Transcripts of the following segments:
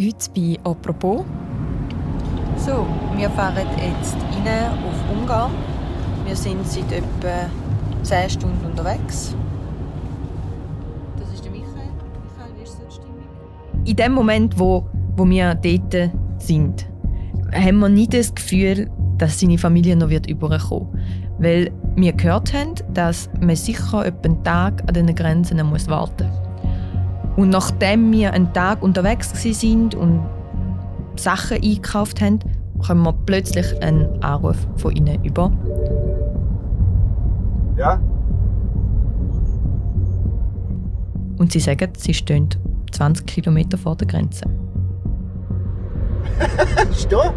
heute bei «Apropos». So, wir fahren jetzt rein auf Ungarn. Wir sind seit etwa 10 Stunden unterwegs. Das ist der Michael. Michael, wie ist so die Stimmung? In dem Moment, wo, wo wir dort sind, haben wir nicht das Gefühl, dass seine Familie noch wird überkommen Weil wir gehört haben, dass man sicher etwa einen Tag an den Grenzen muss warten muss. Und nachdem wir einen Tag unterwegs sind und Sachen eingekauft haben, kommen wir plötzlich einen Anruf von ihnen über. Ja? Und sie sagen, sie stehen 20 Kilometer vor der Grenze. Stopp!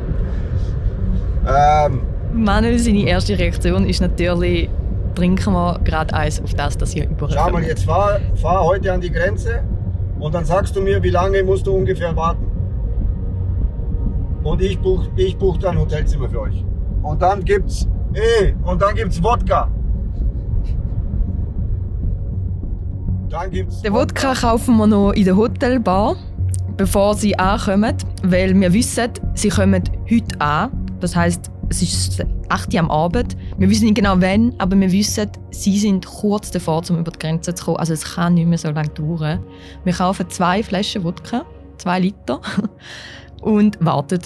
Ähm, Manuel, seine erste Reaktion ist natürlich, trinken wir gerade eins auf das, dass ihr schau mal, jetzt fahr, fahr heute an die Grenze und dann sagst du mir, wie lange musst du ungefähr warten. Und ich buch, ich buch dann ein Hotelzimmer für euch. Und dann gibt's, eh, und dann gibt's Wodka. Dann gibt's Den Wodka kaufen wir noch in der Hotelbar, bevor sie ankommen, weil wir wissen, sie kommen heute an. Das heißt, es ist 8 Uhr am Abend. Wir wissen nicht genau wann, aber wir wissen, sie sind kurz davor, um über die Grenze zu kommen. Also es kann nicht mehr so lange dauern. Wir kaufen zwei Flaschen Wodka, zwei Liter, und warten.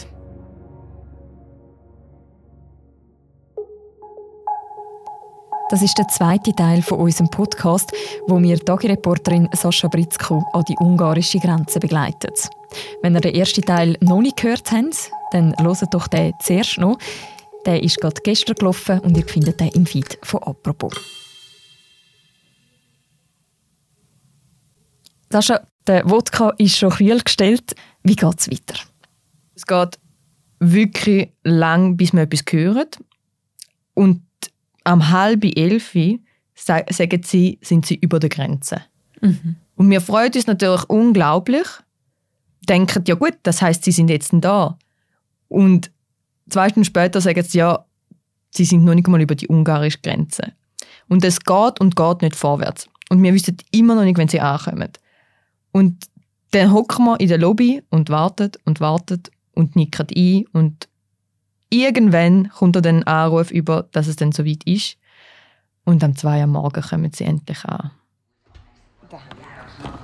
Das ist der zweite Teil von unserem Podcast, wo wir die Dagi-Reporterin Sascha Britzko an die ungarische Grenze begleitet. Wenn ihr den ersten Teil noch nicht gehört habt, dann hört doch den zuerst noch. Der ist gerade gestern gelaufen und ihr findet den im Feed von «Apropos». Sascha, der Wodka ist schon kühl gestellt. Wie geht es weiter? Es geht wirklich lang, bis wir etwas hören. Und am halb elf sa- sagen sie, sind sie über der Grenze. Und wir freuen uns natürlich unglaublich. Denken, ja gut, das heißt, sie sind jetzt da. Und zwei Stunden später sagen sie, ja, sie sind noch nicht mal über die ungarische Grenze. Und es geht und geht nicht vorwärts. Und wir wissen immer noch nicht, wenn sie ankommen. Und dann hocken wir in der Lobby und warten und warten und nicken ein. Und irgendwann kommt dann ein Anruf über, dass es dann soweit ist. Und am 2 Uhr am Morgen kommen sie endlich an.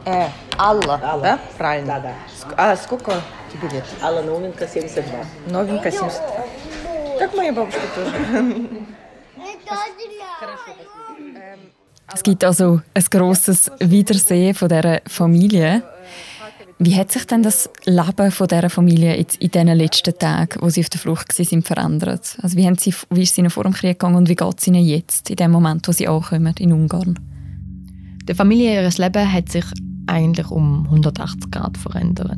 Е, Алла, да? Правильно. Да, да. Ск- А сколько тебе лет? Алла Новенко, 72. Новенькая, 70. Как моя бабушка тоже. Es gibt also ein grosses Wiedersehen von dieser Familie. Wie hat sich denn das Leben von dieser Familie jetzt in diesen letzten Tagen, wo sie auf der Flucht waren, verändert? Also wie, haben sie, wie ist es ihnen vor dem Krieg gegangen und wie geht es ihnen jetzt, in dem Moment, wo sie ankommen in Ungarn? Der Familie ihres Leben hat sich eigentlich um 180 Grad verändert,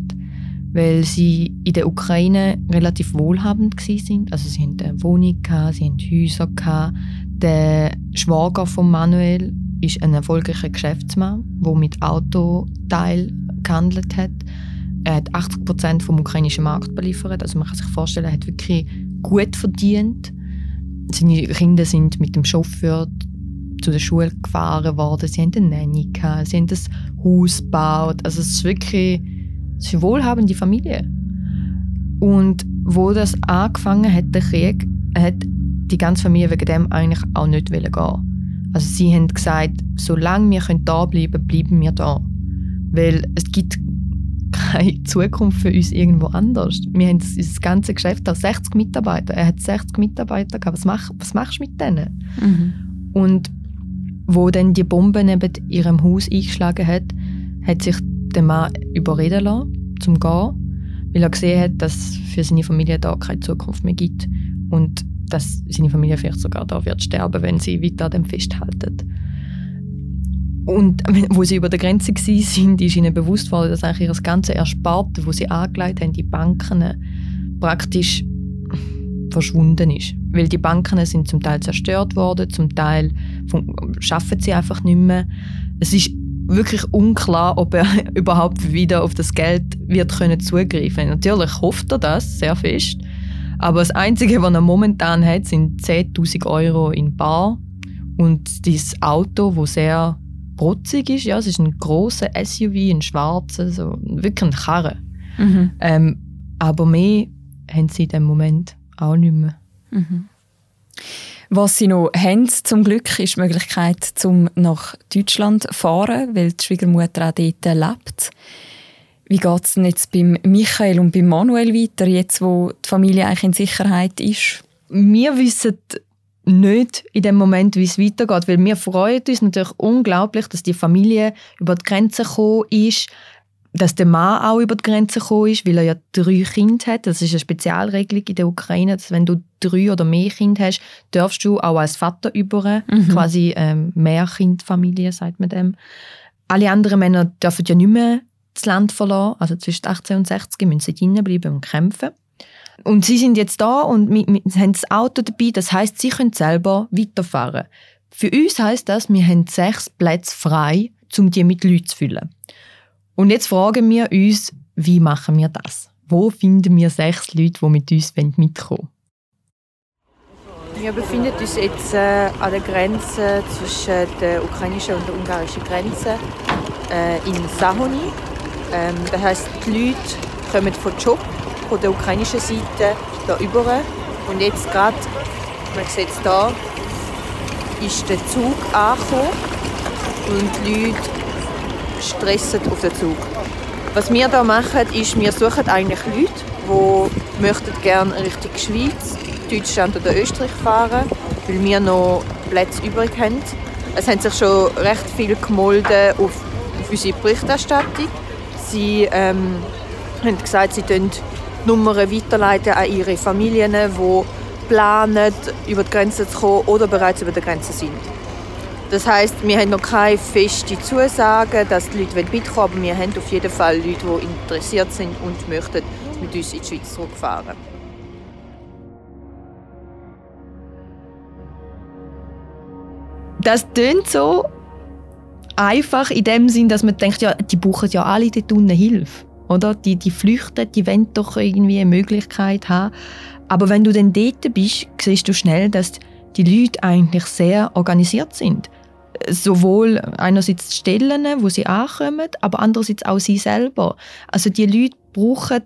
weil sie in der Ukraine relativ wohlhabend sind. Also sie hatten eine Wohnung, gehabt, sie hatten Häuser. Gehabt. Der Schwager von Manuel ist ein erfolgreicher Geschäftsmann, der mit Autoteil gehandelt hat. Er hat 80 Prozent vom ukrainischen Markt beliefert. Also man kann sich vorstellen, er hat wirklich gut verdient. Seine Kinder sind mit dem Chauffeur zu der Schule gefahren worden. Sie haben eine Nanny gehabt, sie haben das Haus gebaut. Also es ist wirklich eine wohlhabende Familie. Und wo das angefangen hat, der Krieg, hat die ganze Familie wegen dem eigentlich auch nicht gehen. Also sie haben gesagt, solange wir da bleiben können, bleiben wir da. Weil es gibt keine Zukunft für uns irgendwo anders. Wir haben das, das ganze Geschäft da 60 Mitarbeiter. Er hat 60 Mitarbeiter gehabt. Was, mach, was machst du mit denen? Und wo dann die Bombe neben ihrem Haus eingeschlagen hat, hat sich der Mann überreden lassen, zum gehen, weil er gesehen hat, dass es für seine Familie da keine Zukunft mehr gibt und dass seine Familie vielleicht sogar da wird sterben, wenn sie weiter an dem festhalten. Und wo sie über der Grenze waren, sind, ist ihnen bewusst worden, dass eigentlich ihr ganze Ersparte, wo sie angelegt haben, die Banken, praktisch verschwunden ist. Weil die Banken sind zum Teil zerstört worden, zum Teil schaffen sie einfach nicht mehr. Es ist wirklich unklar, ob er überhaupt wieder auf das Geld wird können zugreifen. Natürlich hofft er das sehr fest, aber das Einzige, was er momentan hat, sind 10.000 Euro in Bar und dieses Auto, wo sehr protzig ist. Ja, es ist ein großer SUV, ein schwarzer, so wirklich ein Karre. Mhm. Ähm, aber mehr haben sie in dem Moment auch nicht mehr. Mhm. Was sie noch haben, zum Glück, ist die Möglichkeit, zum nach Deutschland zu fahren, weil die Schwiegermutter auch dort lebt. Wie geht es denn jetzt beim Michael und beim Manuel weiter, jetzt wo die Familie eigentlich in Sicherheit ist? Wir wissen nicht in dem Moment, wie es weitergeht, weil wir freuen uns natürlich unglaublich, dass die Familie über die Grenze gekommen ist, dass der Mann auch über die Grenze gekommen ist, weil er ja drei Kinder hat. Das ist eine Spezialregelung in der Ukraine, dass wenn du drei oder mehr Kinder hast, darfst du auch als Vater über, mhm. quasi ähm, Mehrkindfamilie, sagt man dem. Alle anderen Männer dürfen ja nicht mehr das Land verlassen, also zwischen 18 und 60 müssen sie drinnen bleiben und kämpfen. Und sie sind jetzt da und wir, wir haben das Auto dabei, das heißt, sie können selber weiterfahren. Für uns heißt das, wir haben sechs Plätze frei, um die mit Leuten zu füllen. Und jetzt fragen wir uns, wie machen wir das? Wo finden wir sechs Leute, die mit uns mitkommen wollen? Wir befinden uns jetzt äh, an der Grenze zwischen der ukrainischen und der ungarischen Grenze äh, in Sahoni. Ähm, das heisst, die Leute kommen von Job, von der ukrainischen Seite, hier rüber. Und jetzt gerade, man sieht es hier, ist der Zug angekommen und die Leute stressen auf den Zug. Was wir hier machen, ist, wir suchen eigentlich Leute, die möchten gerne Richtung Schweiz, Deutschland oder Österreich fahren, weil wir noch Plätze übrig haben. Es haben sich schon recht viel gemolden auf, auf unsere Berichterstattung. Sie ähm, haben gesagt, sie weiterleiten Nummern weiterleiten an ihre Familien, die planen, über die Grenze zu kommen oder bereits über der Grenze sind. Das heißt, wir haben noch keine feste Zusage, dass die Leute mitkommen aber wir haben auf jeden Fall Leute, die interessiert sind und möchten mit uns in die Schweiz zurückfahren. Das klingt so einfach in dem Sinn, dass man denkt, ja, die brauchen ja alle dort unten Hilfe. Oder? Die, die flüchten, die wollen doch irgendwie eine Möglichkeit haben. Aber wenn du dann dort bist, siehst du schnell, dass die Leute eigentlich sehr organisiert sind sowohl einerseits Stellen, wo sie ankommen, aber andererseits auch sie selber. Also die Leute brauchen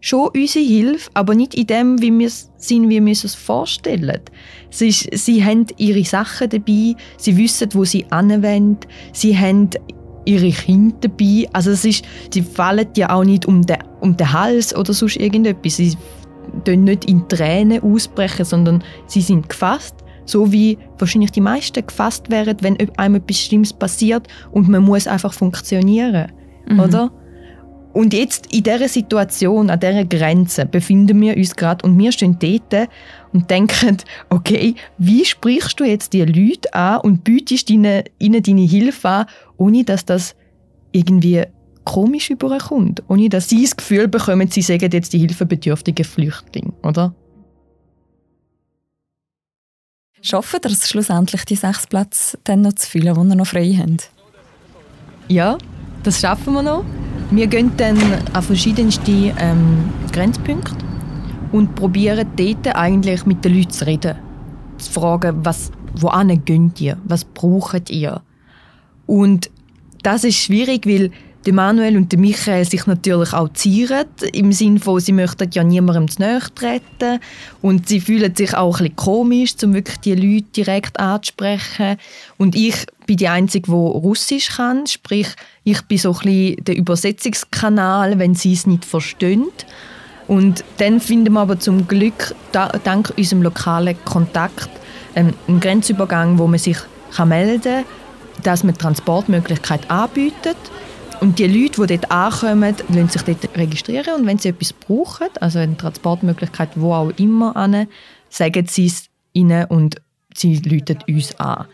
schon unsere Hilfe, aber nicht in dem, wie wir es sind, wie wir es uns vorstellen. Sie, sie haben ihre Sachen dabei, sie wissen, wo sie anwenden, sie haben ihre Kinder dabei. Also es ist, sie fallen ja auch nicht um den, um den Hals oder sonst irgendetwas. Sie tun nicht in Tränen ausbrechen, sondern sie sind gefasst so wie wahrscheinlich die meisten gefasst wären, wenn einem etwas Schlimmes passiert und man muss einfach funktionieren, mhm. oder? Und jetzt in dieser Situation, an dieser Grenze, befinden wir uns gerade und wir stehen dort und denken, okay, wie sprichst du jetzt die Leute an und bietest ihnen, ihnen deine Hilfe an, ohne dass das irgendwie komisch überkommt, ohne dass sie das Gefühl bekommen, sie sagen jetzt die hilfebedürftigen Flüchtlinge, oder? Schaffen ihr es schlussendlich, die sechs Plätze dann noch zu füllen, die ihr noch frei habt? Ja, das schaffen wir noch. Wir gehen dann an verschiedenste ähm, Grenzpunkte und probieren dort eigentlich mit den Leuten zu reden. Zu fragen, was, wohin geht ihr? Was braucht ihr? Und das ist schwierig, weil der Manuel und der Michael sich natürlich auch zieren, im Sinne von, sie möchten ja niemandem zu nahe treten und sie fühlen sich auch ein bisschen komisch, um wirklich die Leute direkt anzusprechen. Und ich bin die Einzige, die Russisch kann, sprich, ich bin so ein bisschen der Übersetzungskanal, wenn sie es nicht verstehen. Und dann finden wir aber zum Glück, dank unserem lokalen Kontakt, ähm, einen Grenzübergang, wo man sich melden kann, dass man Transportmöglichkeit anbietet und die Leute, die dort ankommen, lassen sich dort registrieren und wenn sie etwas brauchen, also eine Transportmöglichkeit wo auch immer, sagen sie es ihnen und sie läuten uns an.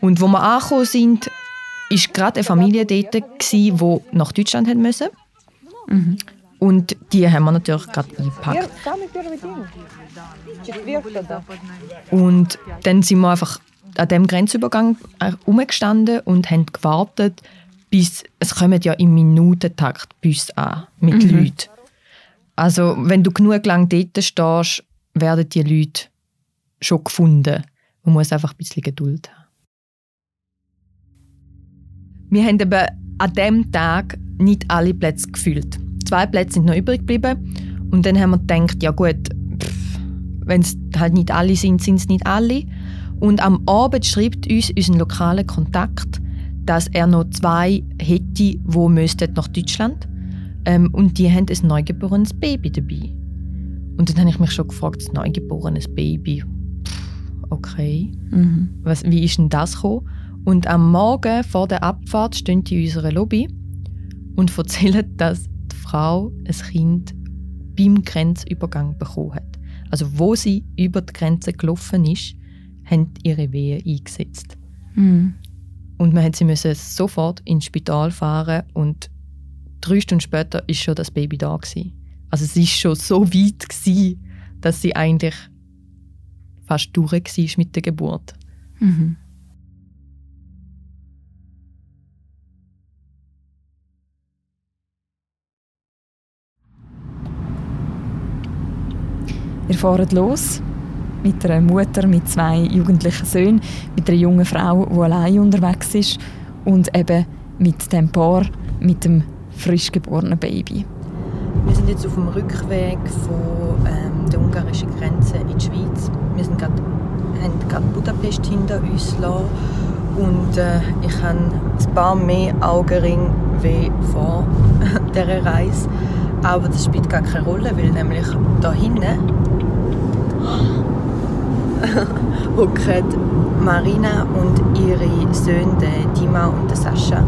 Und wo wir angekommen sind, war gerade eine Familie dort, die nach Deutschland musste. Mhm. Und die haben wir natürlich gerade eingepackt. Und dann sind wir einfach an dem Grenzübergang herumgestanden und haben gewartet, bis, es kommen ja im Minutentakt Bus an mit mhm. Leuten. Also wenn du genug lang dort stehst, werden die Leute schon gefunden. Man muss einfach ein bisschen Geduld haben. Wir haben eben an diesem Tag nicht alle Plätze gefüllt. zwei Plätze sind noch übrig geblieben. Und dann haben wir gedacht, ja gut, wenn es halt nicht alle sind, sind es nicht alle. Und am Abend schreibt uns unser lokaler Kontakt, dass er noch zwei hätte, die nach Deutschland ähm, Und die haben ein neugeborenes Baby dabei. Und dann habe ich mich schon gefragt, ein neugeborenes Baby. Okay. Mhm. Was, wie ist denn das gekommen? Und am Morgen vor der Abfahrt stehen die in unserer Lobby und erzählen, dass die Frau ein Kind beim Grenzübergang bekommen hat. Also wo sie über die Grenze gelaufen ist, haben ihre Wehen eingesetzt. Mhm. Und man sie müssen sofort ins Spital fahren und drei Stunden später ist schon das Baby da gewesen. Also es ist schon so weit gewesen, dass sie eigentlich fast durch war mit der Geburt. Mhm. Ihr fahrt los mit einer Mutter mit zwei jugendlichen Söhnen, mit einer jungen Frau, die allein unterwegs ist und eben mit dem Paar, mit dem frisch geborenen Baby. Wir sind jetzt auf dem Rückweg von ähm, der ungarischen Grenze in die Schweiz. Wir sind grad, haben gerade Budapest hinter uns gelassen und äh, ich habe ein paar mehr Augenringe wie vor dieser Reise. Aber das spielt gar keine Rolle, weil nämlich da hinten hocken Marina und ihre Söhne, Dima und Sascha.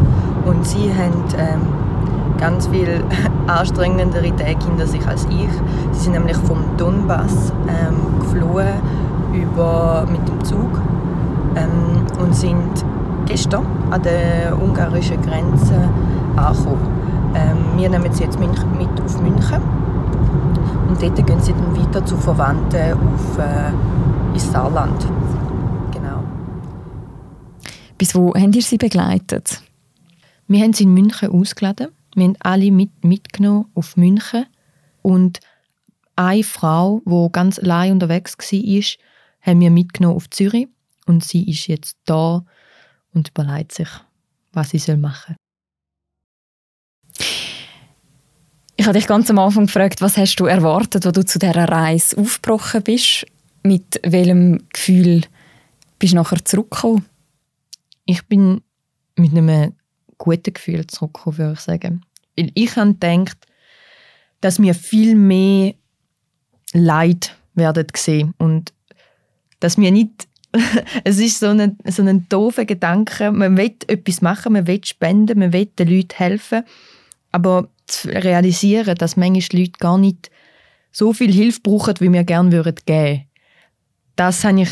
Und sie haben ähm, ganz viel anstrengendere Tage hinter sich als ich. Sie sind nämlich vom Donbass ähm, geflohen über, mit dem Zug ähm, und sind gestern an der ungarischen Grenze angekommen. Ähm, wir nehmen sie jetzt mit auf München und dort gehen sie dann weiter zu Verwandten auf, äh, ins Saarland. Genau. Bis wo habt ihr sie begleitet? Wir haben sie in München ausgeladen. Wir haben alle mit, mitgenommen auf München. Und eine Frau, die ganz allein unterwegs war, haben wir mitgenommen auf Zürich. Und sie ist jetzt da und überlegt sich, was sie machen soll. Ich habe dich ganz am Anfang gefragt, was hast du erwartet, als du zu dieser Reise aufgebrochen bist? Mit welchem Gefühl bist du nachher zurückgekommen? Ich bin mit einem guten Gefühl zurückgekommen, würde ich sagen. Weil ich habe gedacht, dass wir viel mehr Leid werden sehen und dass wir nicht es ist so ein, so ein doofer Gedanke. Man will etwas machen, man will spenden, man will den Leuten helfen. Aber zu realisieren, dass manchmal Leute gar nicht so viel Hilfe brauchen, wie wir gerne würden geben. Das habe ich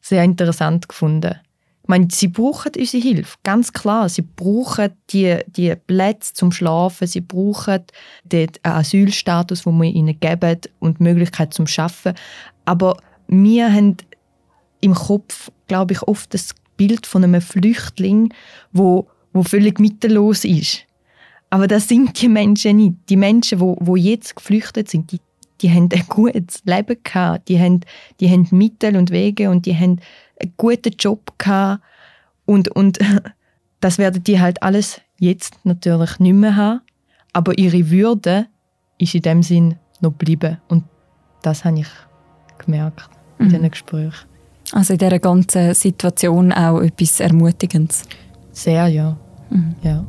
sehr interessant gefunden. Ich meine, sie brauchen unsere Hilfe, ganz klar. Sie brauchen die, die Plätze zum Schlafen, sie brauchen den Asylstatus, den wir ihnen geben und die Möglichkeit zum Schaffen. Aber wir haben im Kopf, glaube ich, oft das Bild von einem Flüchtling, wo, wo völlig mittellos ist. Aber das sind die Menschen nicht. Die Menschen, die, die jetzt geflüchtet sind, die, die haben ein gutes Leben gehabt. Die haben, die haben Mittel und Wege und die haben einen guten Job gehabt. Und, und das werden die halt alles jetzt natürlich nicht mehr haben. Aber ihre Würde ist in dem Sinn noch geblieben. Und das habe ich gemerkt in mhm. diesen Gesprächen. Also in dieser ganzen Situation auch etwas Ermutigendes? Sehr, ja. Mhm. ja.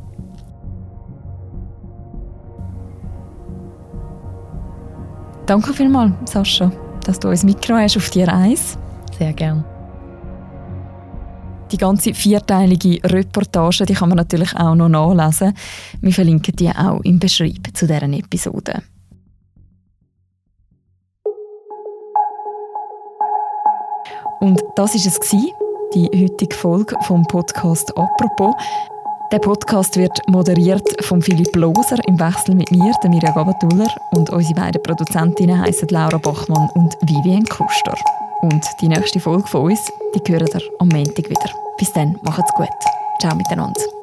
Danke vielmals, Sascha, dass du uns mitgenommen hast auf die Reise. Sehr gern. Die ganze vierteilige Reportage die kann man natürlich auch noch nachlesen. Wir verlinken die auch im Beschreib zu deren Episode. Und das ist es die heutige Folge vom Podcast «Apropos». Der Podcast wird moderiert von Philipp Loser im Wechsel mit mir, der Mirja Gabatuller, und unsere beiden Produzentinnen heißen Laura Bachmann und Vivian Kuster. Und die nächste Folge von uns, die hören ihr am Montag wieder. Bis dann, macht's gut. Ciao miteinander.